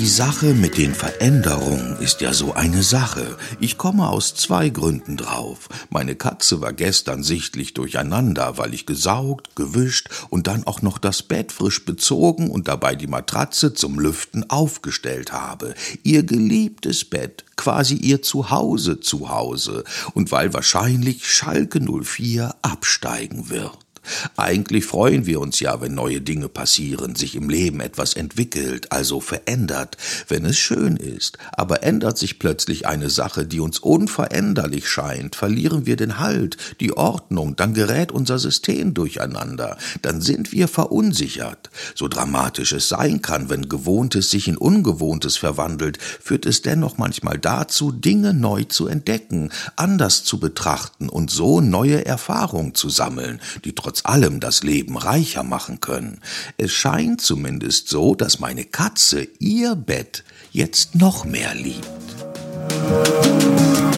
Die Sache mit den Veränderungen ist ja so eine Sache. Ich komme aus zwei Gründen drauf. Meine Katze war gestern sichtlich durcheinander, weil ich gesaugt, gewischt und dann auch noch das Bett frisch bezogen und dabei die Matratze zum Lüften aufgestellt habe. Ihr geliebtes Bett, quasi ihr Zuhause zu Hause. Und weil wahrscheinlich Schalke 04 absteigen wird. Eigentlich freuen wir uns ja, wenn neue Dinge passieren, sich im Leben etwas entwickelt, also verändert, wenn es schön ist. Aber ändert sich plötzlich eine Sache, die uns unveränderlich scheint, verlieren wir den Halt, die Ordnung, dann gerät unser System durcheinander, dann sind wir verunsichert. So dramatisch es sein kann, wenn Gewohntes sich in Ungewohntes verwandelt, führt es dennoch manchmal dazu, Dinge neu zu entdecken, anders zu betrachten und so neue Erfahrungen zu sammeln, die trotz trotz allem das Leben reicher machen können. Es scheint zumindest so, dass meine Katze ihr Bett jetzt noch mehr liebt.